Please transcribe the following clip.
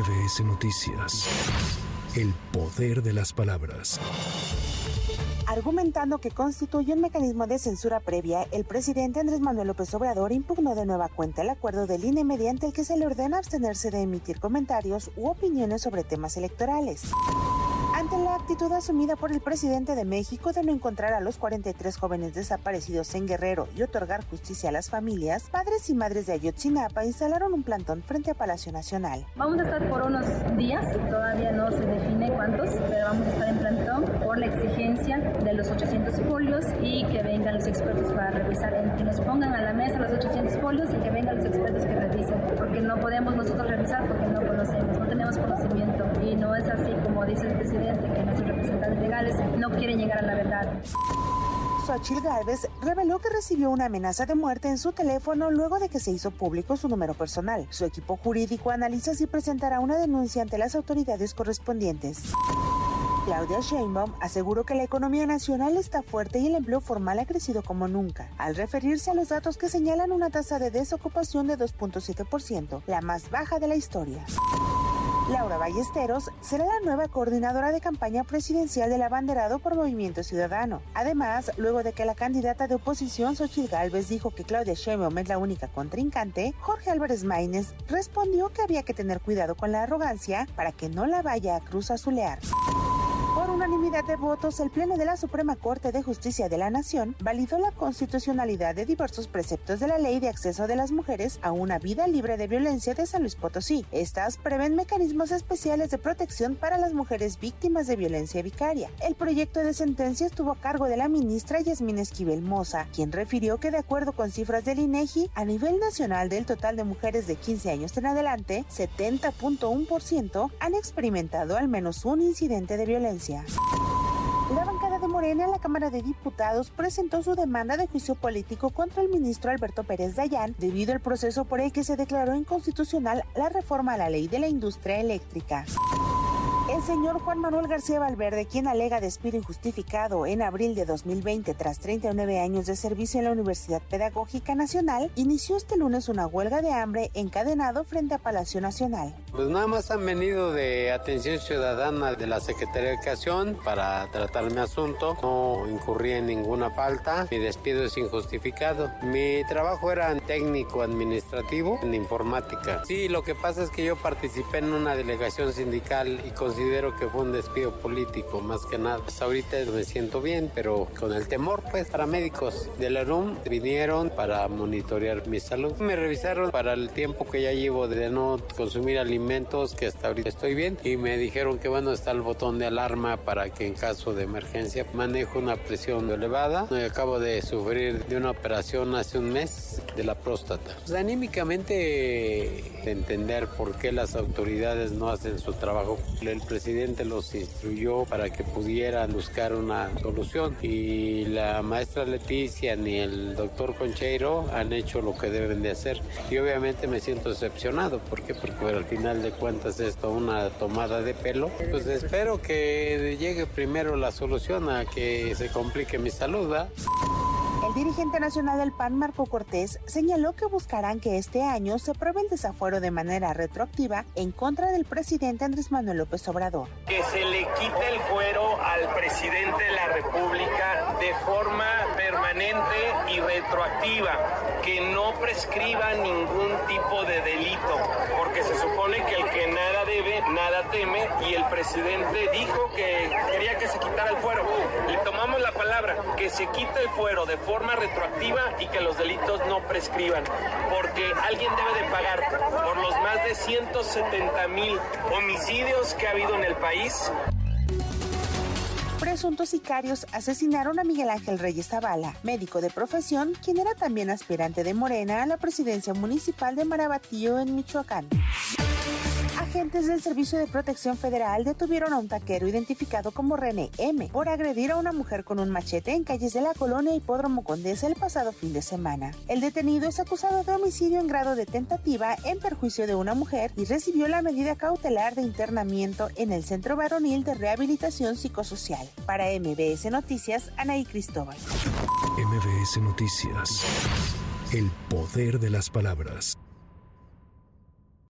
MBS Noticias. El poder de las palabras. Argumentando que constituye un mecanismo de censura previa, el presidente Andrés Manuel López Obrador impugnó de nueva cuenta el acuerdo del INE mediante el que se le ordena abstenerse de emitir comentarios u opiniones sobre temas electorales. Ante la actitud asumida por el presidente de México de no encontrar a los 43 jóvenes desaparecidos en Guerrero y otorgar justicia a las familias, padres y madres de Ayotzinapa instalaron un plantón frente a Palacio Nacional. Vamos a estar por unos días, todavía no se define cuántos, pero vamos a estar en plantón por la exigencia de los 800 folios y que vengan los expertos para revisar, que nos pongan a la mesa los 800 folios y que vengan los expertos que revisen, porque no podemos nosotros revisar porque no conocemos, no tenemos conocimiento y no es así como presidente que nuestros representantes legales no quieren llegar a la verdad. Xochitl Gálvez reveló que recibió una amenaza de muerte en su teléfono luego de que se hizo público su número personal. Su equipo jurídico analiza si presentará una denuncia ante las autoridades correspondientes. Claudia Sheinbaum aseguró que la economía nacional está fuerte y el empleo formal ha crecido como nunca, al referirse a los datos que señalan una tasa de desocupación de 2.7%, la más baja de la historia. Laura Ballesteros será la nueva coordinadora de campaña presidencial del abanderado por Movimiento Ciudadano. Además, luego de que la candidata de oposición Xochitl Gálvez dijo que Claudia Sheinbaum es la única contrincante, Jorge Álvarez Maínez respondió que había que tener cuidado con la arrogancia para que no la vaya a cruz azulear. Por unanimidad de votos, el Pleno de la Suprema Corte de Justicia de la Nación validó la constitucionalidad de diversos preceptos de la Ley de Acceso de las Mujeres a una vida libre de violencia de San Luis Potosí. Estas prevén mecanismos especiales de protección para las mujeres víctimas de violencia vicaria. El proyecto de sentencia estuvo a cargo de la ministra Yasmín Esquivel Moza, quien refirió que de acuerdo con cifras del INEGI, a nivel nacional del total de mujeres de 15 años en adelante, 70.1% han experimentado al menos un incidente de violencia la bancada de Morena en la Cámara de Diputados presentó su demanda de juicio político contra el ministro Alberto Pérez Dayán debido al proceso por el que se declaró inconstitucional la reforma a la ley de la industria eléctrica. El señor Juan Manuel García Valverde, quien alega despido injustificado en abril de 2020 tras 39 años de servicio en la Universidad Pedagógica Nacional, inició este lunes una huelga de hambre encadenado frente a Palacio Nacional. Pues nada más han venido de atención ciudadana de la Secretaría de Educación para tratar mi asunto. No incurrí en ninguna falta. Mi despido es injustificado. Mi trabajo era técnico administrativo en informática. Sí, lo que pasa es que yo participé en una delegación sindical y con considero que fue un despido político más que nada. Pues ahorita me siento bien, pero con el temor, pues, paramédicos de la RUM vinieron para monitorear mi salud. Me revisaron para el tiempo que ya llevo de no consumir alimentos, que hasta ahorita estoy bien, y me dijeron que bueno, está el botón de alarma para que en caso de emergencia manejo una presión elevada. Acabo de sufrir de una operación hace un mes de la próstata. Pues, anímicamente entender por qué las autoridades no hacen su trabajo. El presidente los instruyó para que pudieran buscar una solución y la maestra Leticia ni el doctor Concheiro han hecho lo que deben de hacer y obviamente me siento decepcionado. ¿Por qué? Porque al final de cuentas esto una tomada de pelo. Pues espero que llegue primero la solución a que se complique mi salud. El dirigente nacional del PAN, Marco Cortés, señaló que buscarán que este año se pruebe el desafuero de manera retroactiva en contra del presidente Andrés Manuel López Obrador. Que se le quite el fuero al presidente de la República de forma permanente y retroactiva, que no prescriba ningún tipo de delito, porque se supone que el que nada debe, nada teme, y el presidente dijo que quería que se quitara el fuero. Le tomamos la palabra, que se quite el fuero de forma retroactiva y que los delitos no prescriban, porque alguien debe de pagar por los más de 170 mil homicidios que ha habido en el país. Presuntos sicarios asesinaron a Miguel Ángel Reyes Zavala, médico de profesión, quien era también aspirante de Morena a la presidencia municipal de Marabatío en Michoacán. Agentes del Servicio de Protección Federal detuvieron a un taquero identificado como René M. por agredir a una mujer con un machete en calles de la colonia Hipódromo Condesa el pasado fin de semana. El detenido es acusado de homicidio en grado de tentativa en perjuicio de una mujer y recibió la medida cautelar de internamiento en el Centro Varonil de Rehabilitación Psicosocial. Para MBS Noticias, Anaí Cristóbal. MBS Noticias. El poder de las palabras.